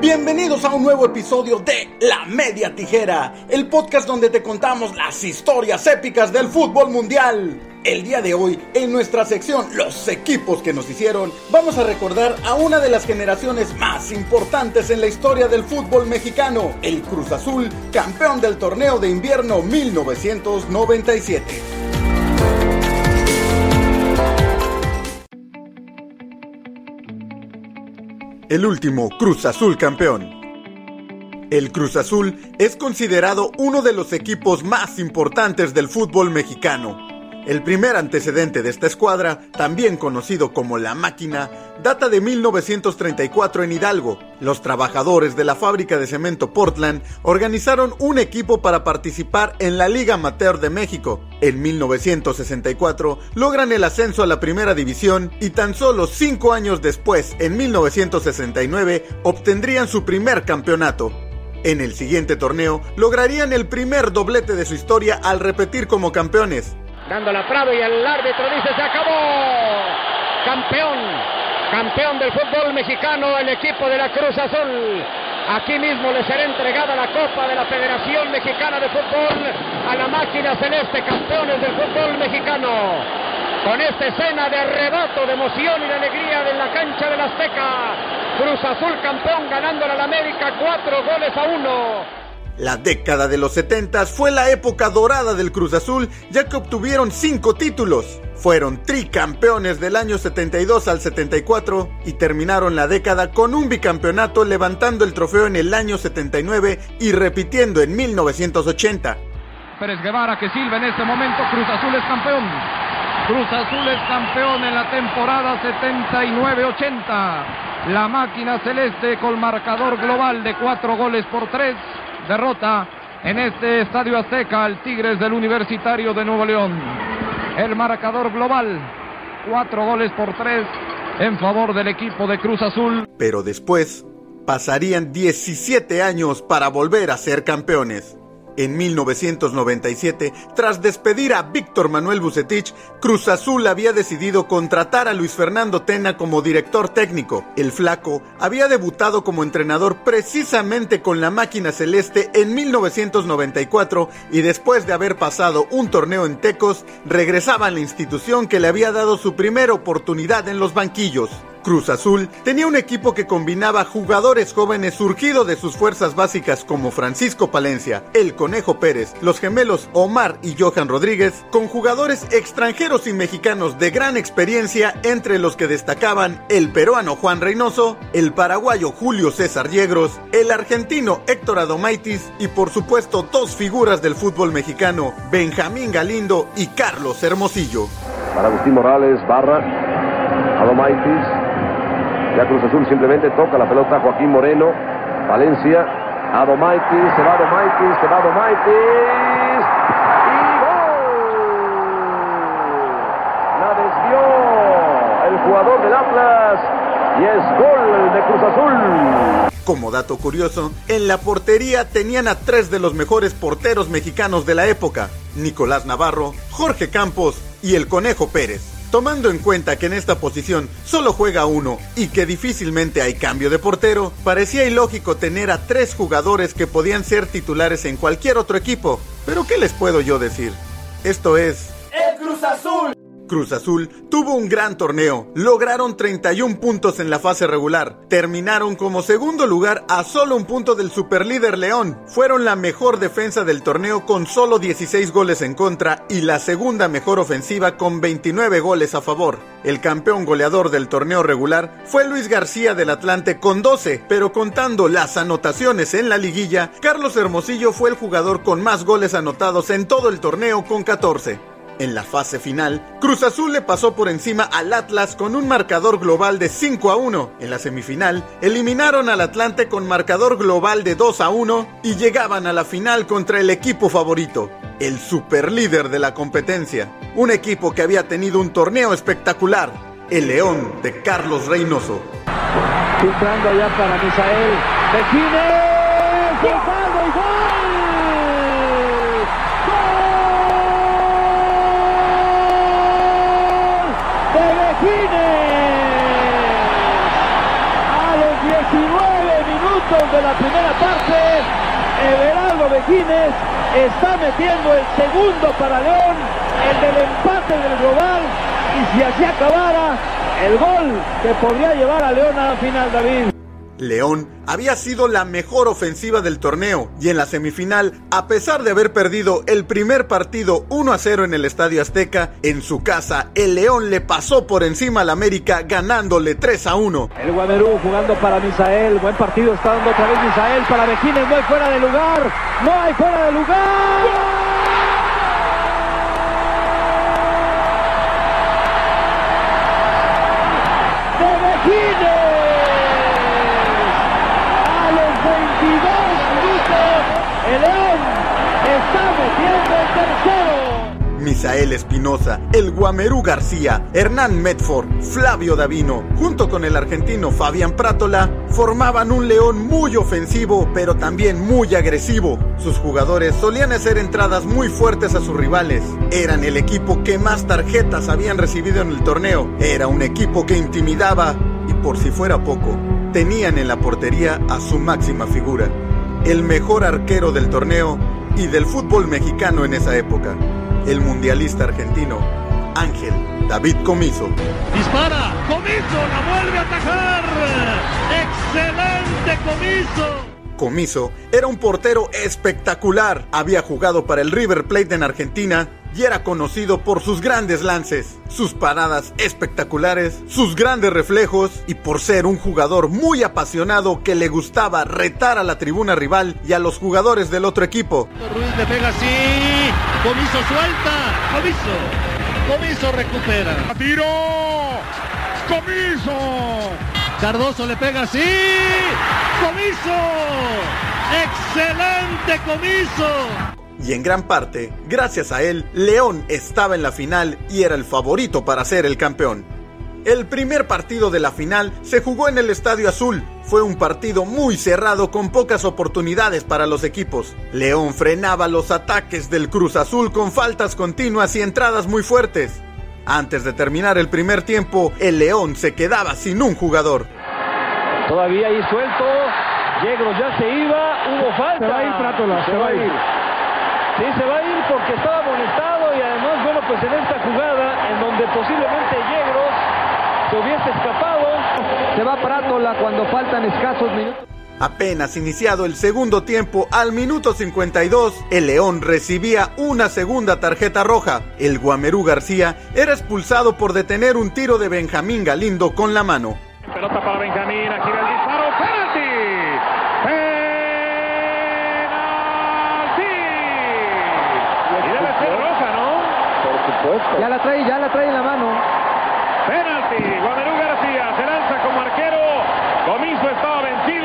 Bienvenidos a un nuevo episodio de La Media Tijera, el podcast donde te contamos las historias épicas del fútbol mundial. El día de hoy, en nuestra sección Los equipos que nos hicieron, vamos a recordar a una de las generaciones más importantes en la historia del fútbol mexicano, el Cruz Azul, campeón del torneo de invierno 1997. El último Cruz Azul campeón. El Cruz Azul es considerado uno de los equipos más importantes del fútbol mexicano. El primer antecedente de esta escuadra, también conocido como La Máquina, data de 1934 en Hidalgo. Los trabajadores de la fábrica de cemento Portland organizaron un equipo para participar en la Liga Amateur de México. En 1964 logran el ascenso a la primera división y tan solo cinco años después, en 1969, obtendrían su primer campeonato. En el siguiente torneo lograrían el primer doblete de su historia al repetir como campeones. Dando la Prado y el árbitro dice se acabó. Campeón, campeón del fútbol mexicano, el equipo de la Cruz Azul. Aquí mismo le será entregada la Copa de la Federación Mexicana de Fútbol a la máquina celeste, campeones del fútbol mexicano. Con esta escena de arrebato, de emoción y de alegría de la cancha del Azteca. Cruz Azul campeón ganándole a la América cuatro goles a uno. La década de los 70 fue la época dorada del Cruz Azul, ya que obtuvieron cinco títulos. Fueron tricampeones del año 72 al 74 y terminaron la década con un bicampeonato levantando el trofeo en el año 79 y repitiendo en 1980. Pérez Guevara que silba en este momento, Cruz Azul es campeón. Cruz Azul es campeón en la temporada 79-80. La máquina celeste con marcador global de cuatro goles por tres derrota en este Estadio Azteca al Tigres del Universitario de Nuevo León. El marcador global, cuatro goles por tres en favor del equipo de Cruz Azul. Pero después pasarían 17 años para volver a ser campeones. En 1997, tras despedir a Víctor Manuel Bucetich, Cruz Azul había decidido contratar a Luis Fernando Tena como director técnico. El flaco había debutado como entrenador precisamente con la máquina celeste en 1994 y después de haber pasado un torneo en Tecos, regresaba a la institución que le había dado su primera oportunidad en los banquillos. Cruz Azul tenía un equipo que combinaba jugadores jóvenes surgidos de sus fuerzas básicas como Francisco Palencia, el Conejo Pérez, los gemelos Omar y Johan Rodríguez, con jugadores extranjeros y mexicanos de gran experiencia, entre los que destacaban el peruano Juan Reynoso, el paraguayo Julio César Yegros, el argentino Héctor Adomaitis y por supuesto dos figuras del fútbol mexicano, Benjamín Galindo y Carlos Hermosillo. Para Agustín Morales, Barra, Adomaitis, ya Cruz Azul simplemente toca la pelota Joaquín Moreno, Valencia, Adomaitis, se va Adomaitis, se va Adomaitis. ¡Y gol! La desvió el jugador del Atlas y es gol de Cruz Azul. Como dato curioso, en la portería tenían a tres de los mejores porteros mexicanos de la época, Nicolás Navarro, Jorge Campos y el Conejo Pérez. Tomando en cuenta que en esta posición solo juega uno y que difícilmente hay cambio de portero, parecía ilógico tener a tres jugadores que podían ser titulares en cualquier otro equipo. Pero ¿qué les puedo yo decir? Esto es... ¡El Cruz Azul! Cruz Azul tuvo un gran torneo, lograron 31 puntos en la fase regular, terminaron como segundo lugar a solo un punto del superlíder León, fueron la mejor defensa del torneo con solo 16 goles en contra y la segunda mejor ofensiva con 29 goles a favor. El campeón goleador del torneo regular fue Luis García del Atlante con 12, pero contando las anotaciones en la liguilla, Carlos Hermosillo fue el jugador con más goles anotados en todo el torneo con 14. En la fase final, Cruz Azul le pasó por encima al Atlas con un marcador global de 5 a 1. En la semifinal, eliminaron al Atlante con marcador global de 2 a 1 y llegaban a la final contra el equipo favorito, el superlíder de la competencia. Un equipo que había tenido un torneo espectacular, el León de Carlos Reynoso. Allá para Misael. De la primera parte, Everardo Vejines está metiendo el segundo para León, el del empate del global, y si así acabara, el gol que podría llevar a León a la final, David. León había sido la mejor ofensiva del torneo y en la semifinal, a pesar de haber perdido el primer partido 1 a 0 en el Estadio Azteca, en su casa el León le pasó por encima al América ganándole 3 a 1. El Guamerú jugando para Misael, buen partido está dando otra vez Misael para Vejines, no hay fuera de lugar, no hay fuera de lugar. Misael Espinosa, el Guamerú García, Hernán Medford, Flavio Davino, junto con el argentino Fabián Prátola, formaban un león muy ofensivo, pero también muy agresivo. Sus jugadores solían hacer entradas muy fuertes a sus rivales. Eran el equipo que más tarjetas habían recibido en el torneo. Era un equipo que intimidaba y por si fuera poco, tenían en la portería a su máxima figura, el mejor arquero del torneo y del fútbol mexicano en esa época el mundialista argentino Ángel David Comiso. Dispara, Comiso la vuelve a atajar. Excelente Comiso. Comiso era un portero espectacular. Había jugado para el River Plate en Argentina y era conocido por sus grandes lances, sus paradas espectaculares, sus grandes reflejos y por ser un jugador muy apasionado que le gustaba retar a la tribuna rival y a los jugadores del otro equipo. Ruiz le pega así, Comiso suelta, Comiso, Comiso recupera. ¡Tiro! ¡Comiso! Cardoso le pega así, Comiso, excelente Comiso y en gran parte, gracias a él, León estaba en la final y era el favorito para ser el campeón. El primer partido de la final se jugó en el Estadio Azul. Fue un partido muy cerrado con pocas oportunidades para los equipos. León frenaba los ataques del Cruz Azul con faltas continuas y entradas muy fuertes. Antes de terminar el primer tiempo, el León se quedaba sin un jugador. Todavía ahí suelto, Yegros ya se iba, hubo falta. Se va a ir, se va a ir. Sí, se va a ir porque estaba amonestado y además, bueno, pues en esta jugada en donde posiblemente Yegros se hubiese escapado. Se va Prátola cuando faltan escasos minutos. Apenas iniciado el segundo tiempo, al minuto 52, el León recibía una segunda tarjeta roja. El Guamerú García era expulsado por detener un tiro de Benjamín Galindo con la mano. Pelota para Benjamín, aquí el disparo, Ya la trae, ya la trae en la mano. Penalti, Guamerú García se lanza como arquero. Comiso estaba vencido.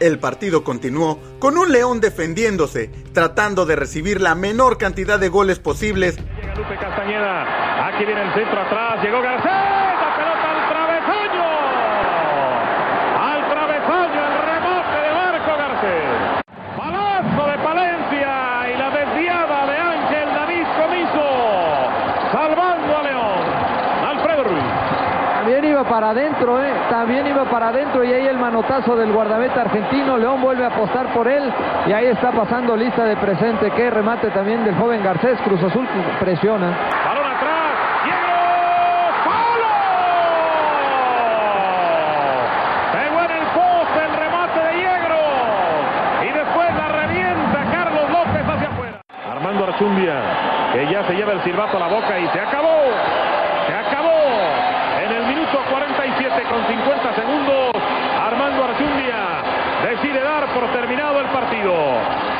El partido continuó con un León defendiéndose, tratando de recibir la menor cantidad de goles posibles. Llega Lupe Castañeda, aquí viene el centro atrás, llegó Garcés, la pelota al travesaño. Al travesaño, el remate de Marco Garcés. Palazo de Palencia y la desviada de Ángel David Comiso, salvando a León. Alfredo Ruiz. También iba para adentro, ¿eh? También iba para adentro y ahí el manotazo del guardameta argentino. León vuelve a apostar por él y ahí está pasando lista de presente. Qué remate también del joven Garcés. Cruz Azul presiona. Balón atrás. Diego. ¡Palo! Pegó en el poste el remate de Yegro. Y después la revienta Carlos López hacia afuera. Armando Archundia, que ya se lleva el silbato a la boca y se acabó. Se acabó. En el minuto 47 con 50 segundos, Armando Archundia decide dar por terminado el partido.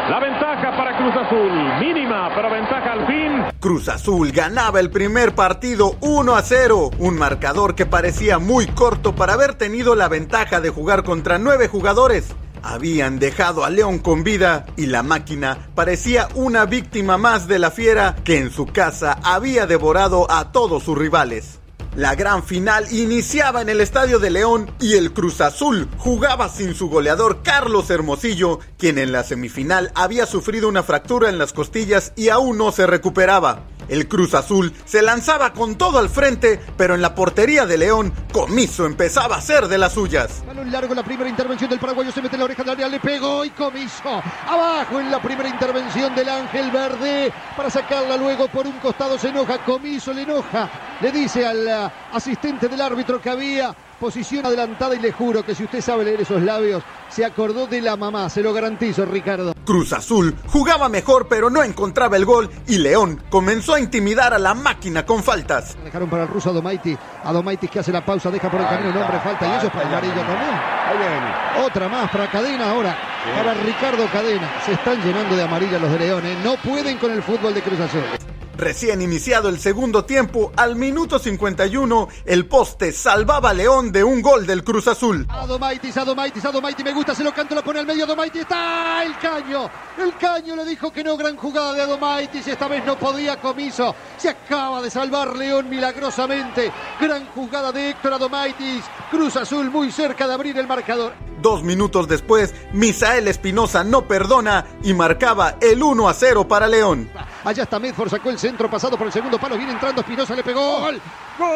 La ventaja para Cruz Azul, mínima, pero ventaja al fin. Cruz Azul ganaba el primer partido 1 a 0, un marcador que parecía muy corto para haber tenido la ventaja de jugar contra nueve jugadores. Habían dejado a León con vida y la máquina parecía una víctima más de la fiera que en su casa había devorado a todos sus rivales. La gran final iniciaba en el Estadio de León y el Cruz Azul jugaba sin su goleador Carlos Hermosillo, quien en la semifinal había sufrido una fractura en las costillas y aún no se recuperaba. El Cruz Azul se lanzaba con todo al frente, pero en la portería de León, Comiso empezaba a ser de las suyas. Balón largo, la primera intervención del paraguayo se mete la oreja del área, le pegó y Comiso. Abajo en la primera intervención del Ángel Verde para sacarla luego por un costado se enoja Comiso, le enoja. Le dice al uh, asistente del árbitro que había posición adelantada y le juro que si usted sabe leer esos labios, se acordó de la mamá, se lo garantizo, Ricardo. Cruz Azul jugaba mejor pero no encontraba el gol y León comenzó a intimidar a la máquina con faltas. Dejaron para el ruso Adomaiti, Adomaiti que hace la pausa, deja por el camino el hombre, falta y eso es para amarillo también. Otra más para Cadena ahora, para Ricardo Cadena. Se están llenando de amarilla los de León, ¿eh? no pueden con el fútbol de Cruz Azul. Recién iniciado el segundo tiempo, al minuto 51, el poste salvaba a León de un gol del Cruz Azul. Adomaitis, Adomaitis, Adomaitis, me gusta, se lo canto, lo pone al medio, Adomaitis, está el caño. El caño le dijo que no, gran jugada de Adomaitis, esta vez no podía comiso. Se acaba de salvar León milagrosamente. Gran jugada de Héctor Adomaitis. Cruz Azul muy cerca de abrir el marcador. Dos minutos después, Misael Espinosa no perdona y marcaba el 1 a 0 para León. Allá está Medford, sacó el centro pasado por el segundo palo. Viene entrando Espinosa, le pegó. ¡Gol! ¡Gol!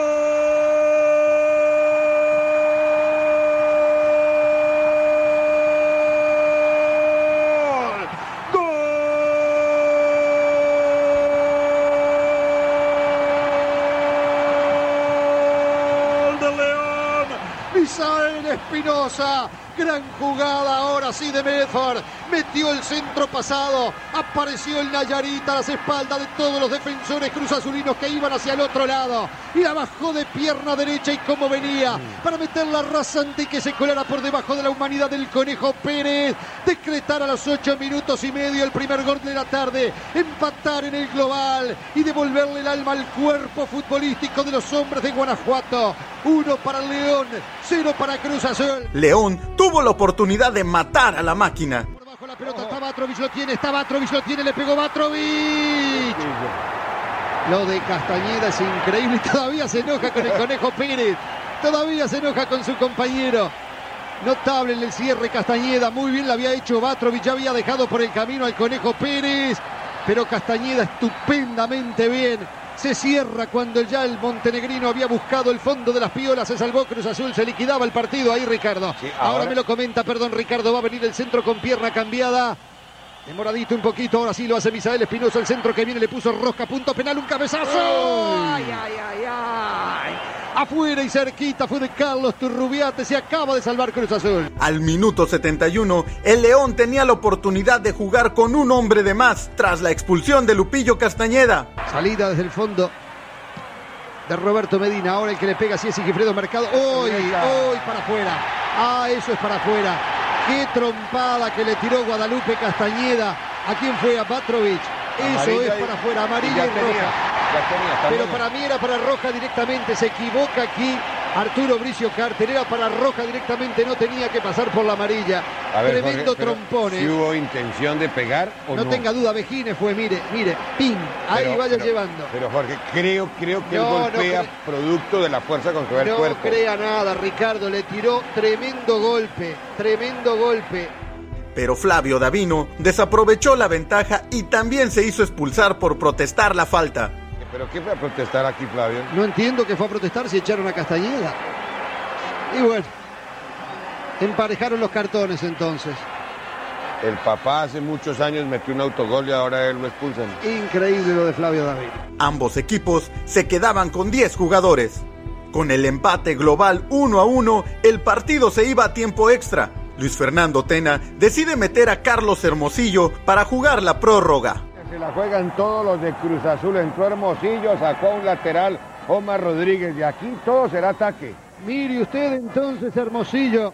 de León! Misael Espinosa. Gran jugada ahora sí de Medford. Metió el centro pasado. Apareció el Nayarita a las espaldas de todos los defensores cruzazulinos que iban hacia el otro lado. Y la bajó de pierna derecha y como venía. Para meterla rasante y que se colara por debajo de la humanidad del Conejo Pérez. Decretar a los ocho minutos y medio el primer gol de la tarde. Empatar en el global. Y devolverle el alma al cuerpo futbolístico de los hombres de Guanajuato. Uno para León. Cero para Cruz Azul. León tuvo la oportunidad de matar a la máquina. Por abajo la pelota está Batrovic, lo tiene, está Batrovic, lo tiene, le pegó Batrovic. Lo de Castañeda es increíble todavía se enoja con el Conejo Pérez. Todavía se enoja con su compañero. Notable en el cierre Castañeda, muy bien lo había hecho Batrovic, ya había dejado por el camino al Conejo Pérez, pero Castañeda estupendamente bien. Se cierra cuando ya el montenegrino había buscado el fondo de las piolas, se salvó Cruz Azul, se liquidaba el partido ahí Ricardo. ahora... ahora me lo comenta, perdón Ricardo, va a venir el centro con pierna cambiada. Demoradito un poquito, ahora sí lo hace Misael Espinosa, el centro que viene le puso rosca, punto penal, un cabezazo. Ay, ay, ay, ay. Afuera y cerquita fue de Carlos Turrubiate, se acaba de salvar Cruz Azul. Al minuto 71, el León tenía la oportunidad de jugar con un hombre de más tras la expulsión de Lupillo Castañeda. Salida desde el fondo de Roberto Medina, ahora el que le pega sí es Sigifredo Mercado. Hoy, hoy para afuera. Ah, eso es para afuera. Qué trompada que le tiró Guadalupe Castañeda. ¿A quién fue? A Batrovic. Eso es para afuera, amarilla y, roja. Pero para mí era para roja directamente. Se equivoca aquí Arturo Bricio Carter. Era para roja directamente. No tenía que pasar por la amarilla. Ver, Tremendo Jorge, trompón. Si hubo intención de pegar o no. No tenga duda, Vejines fue, mire, mire, pin. Ahí pero, vaya pero, llevando. Pero Jorge, creo, creo que No, él golpea no producto de la fuerza con que va el No cuerpo. crea nada, Ricardo. Le tiró tremendo golpe. Tremendo golpe. Pero Flavio Davino desaprovechó la ventaja y también se hizo expulsar por protestar la falta. ¿Pero qué fue a protestar aquí, Flavio? No entiendo que fue a protestar si echaron a Castañeda. Y bueno, emparejaron los cartones entonces. El papá hace muchos años metió un autogol y ahora él lo expulsan. Increíble lo de Flavio David. Ambos equipos se quedaban con 10 jugadores. Con el empate global 1 a 1, el partido se iba a tiempo extra. Luis Fernando Tena decide meter a Carlos Hermosillo para jugar la prórroga. Se la juegan todos los de Cruz Azul. Entró Hermosillo, sacó a un lateral Omar Rodríguez. Y aquí todo será ataque. Mire usted entonces, Hermosillo,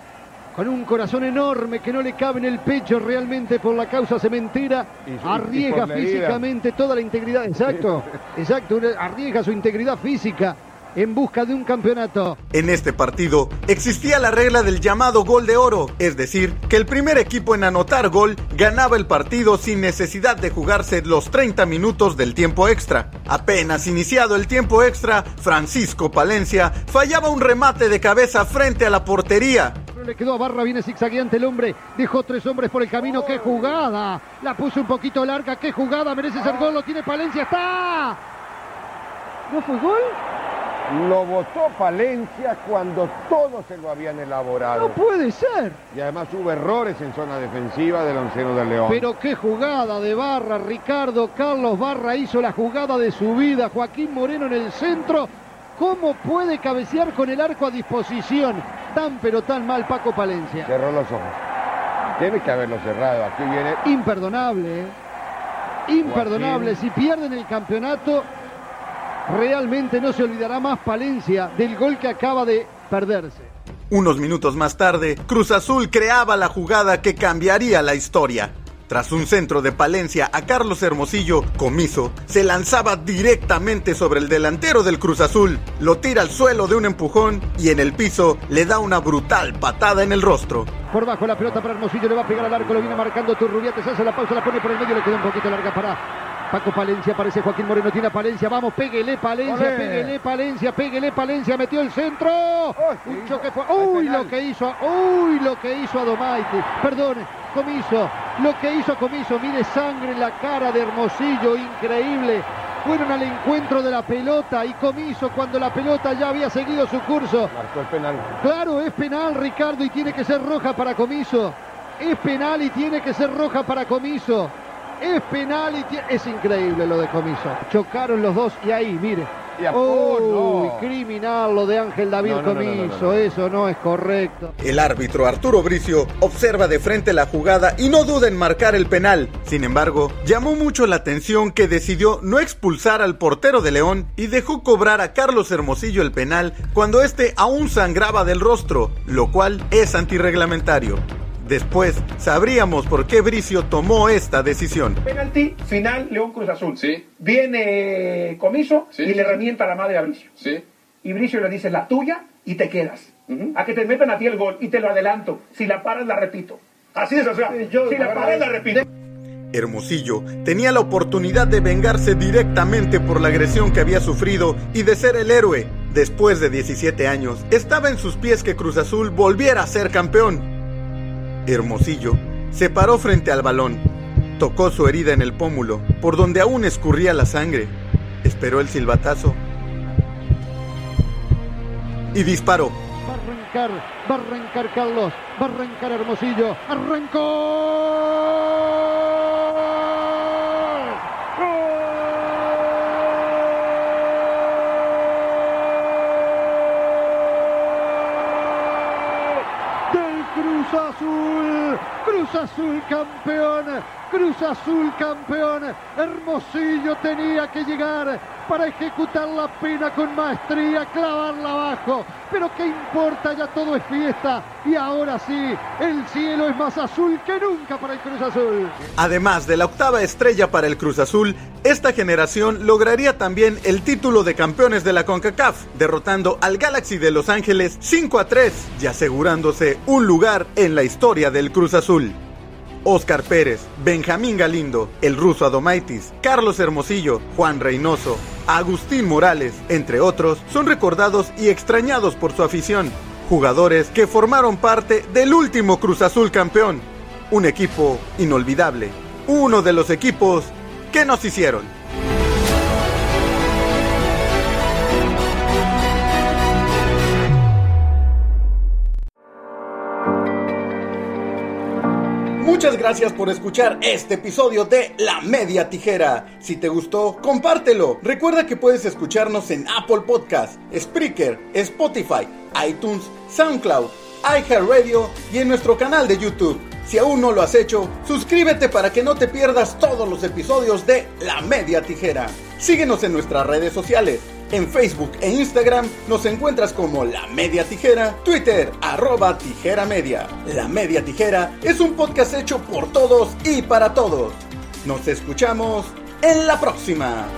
con un corazón enorme que no le cabe en el pecho realmente por la causa cementera, Y- y- y arriesga físicamente toda la integridad, exacto, exacto, arriesga su integridad física en busca de un campeonato. En este partido existía la regla del llamado gol de oro, es decir, que el primer equipo en anotar gol ganaba el partido sin necesidad de jugarse los 30 minutos del tiempo extra. Apenas iniciado el tiempo extra, Francisco Palencia fallaba un remate de cabeza frente a la portería. Le quedó a Barra, viene zigzagueante el hombre, dejó tres hombres por el camino, qué jugada, la puso un poquito larga, qué jugada, merece ser gol, lo tiene Palencia, está. ¿No fue gol? Lo votó Palencia cuando todos se lo habían elaborado. No puede ser. Y además hubo errores en zona defensiva del onceno del León. Pero qué jugada de Barra, Ricardo Carlos Barra hizo la jugada de su vida, Joaquín Moreno en el centro. ¿Cómo puede cabecear con el arco a disposición? Tan pero tan mal Paco Palencia. Cerró los ojos. Tiene que haberlo cerrado. Aquí viene. Imperdonable. ¿eh? Imperdonable. Si pierden el campeonato, realmente no se olvidará más Palencia del gol que acaba de perderse. Unos minutos más tarde, Cruz Azul creaba la jugada que cambiaría la historia. Tras un centro de Palencia a Carlos Hermosillo, Comiso se lanzaba directamente sobre el delantero del Cruz Azul, lo tira al suelo de un empujón y en el piso le da una brutal patada en el rostro. Por bajo la pelota para Hermosillo, le va a pegar al arco, lo viene marcando Turrubiates, hace la pausa, la pone por el medio, le queda un poquito larga para Paco Palencia, aparece Joaquín Moreno, tiene a Palencia, vamos, péguele Palencia, Olé. péguele Palencia, péguele Palencia, metió el centro. Un choque fue. Uy, lo que hizo, uy, lo que hizo Adomaiti. Perdón, Comiso, lo que hizo Comiso, mire sangre en la cara de Hermosillo, increíble. Fueron al encuentro de la pelota y Comiso cuando la pelota ya había seguido su curso. Marcó el penal. Claro, es penal, Ricardo, y tiene que ser roja para Comiso. Es penal y tiene que ser roja para Comiso. Es penal y es increíble lo de Comiso. Chocaron los dos y ahí, mire. Y a- Oh, oh, no. criminal lo de Ángel David No, no, no, no, Comiso. no, no, no. Eso no es correcto. El árbitro Arturo Bricio observa de frente la jugada y no duda en marcar el penal. Sin embargo, llamó mucho la atención que decidió no expulsar al portero de León y dejó cobrar a Carlos Hermosillo el penal cuando este aún sangraba del rostro, lo cual es antirreglamentario. Después sabríamos por qué Bricio tomó esta decisión. Penalti final León Cruz Azul. Sí. Viene Comiso Sí. y le revienta la madre a Bricio. Sí. Y Bricio le dice la tuya y te quedas. A que te metan a ti el gol y te lo adelanto. Si la paras la repito. Así es, o sea, si la paras la repito. Hermosillo tenía la oportunidad de vengarse directamente por la agresión que había sufrido y de ser el héroe. Después de 17 años, estaba en sus pies que Cruz Azul volviera a ser campeón. Hermosillo se paró frente al balón, tocó su herida en el pómulo, por donde aún escurría la sangre, esperó el silbatazo y disparó. Va a arrancar, va a arrancar Carlos, va a arrancar Hermosillo. ¡Arrancó! ¡Gol! Del Cruz Azul, Cruz Azul campeón, Cruz Azul campeón, Hermosillo tenía que llegar para ejecutar la pena con maestría, clavarla abajo, pero qué importa, ya todo es fiesta y ahora sí, el cielo es más azul que nunca para el Cruz Azul. Además de la octava estrella para el Cruz Azul, esta generación lograría también el título de campeones de la CONCACAF, derrotando al Galaxy de Los Ángeles 5 a 3 y asegurándose un lugar en la historia del Cruz Azul. Oscar Pérez, Benjamín Galindo, el ruso Adomaitis, Carlos Hermosillo, Juan Reynoso, Agustín Morales, entre otros, son recordados y extrañados por su afición. Jugadores que formaron parte del último Cruz Azul campeón. Un equipo inolvidable. Uno de los equipos que nos hicieron. Muchas gracias por escuchar este episodio de La Media Tijera. Si te gustó, compártelo. Recuerda que puedes escucharnos en Apple Podcast, Spreaker, Spotify, iTunes, SoundCloud, iHeartRadio y en nuestro canal de YouTube. Si aún no lo has hecho, suscríbete para que no te pierdas todos los episodios de La Media Tijera. Síguenos en nuestras redes sociales. En Facebook e Instagram nos encuentras como La Media Tijera, Twitter arroba Tijera Media. La Media Tijera es un podcast hecho por todos y para todos. Nos escuchamos en la próxima.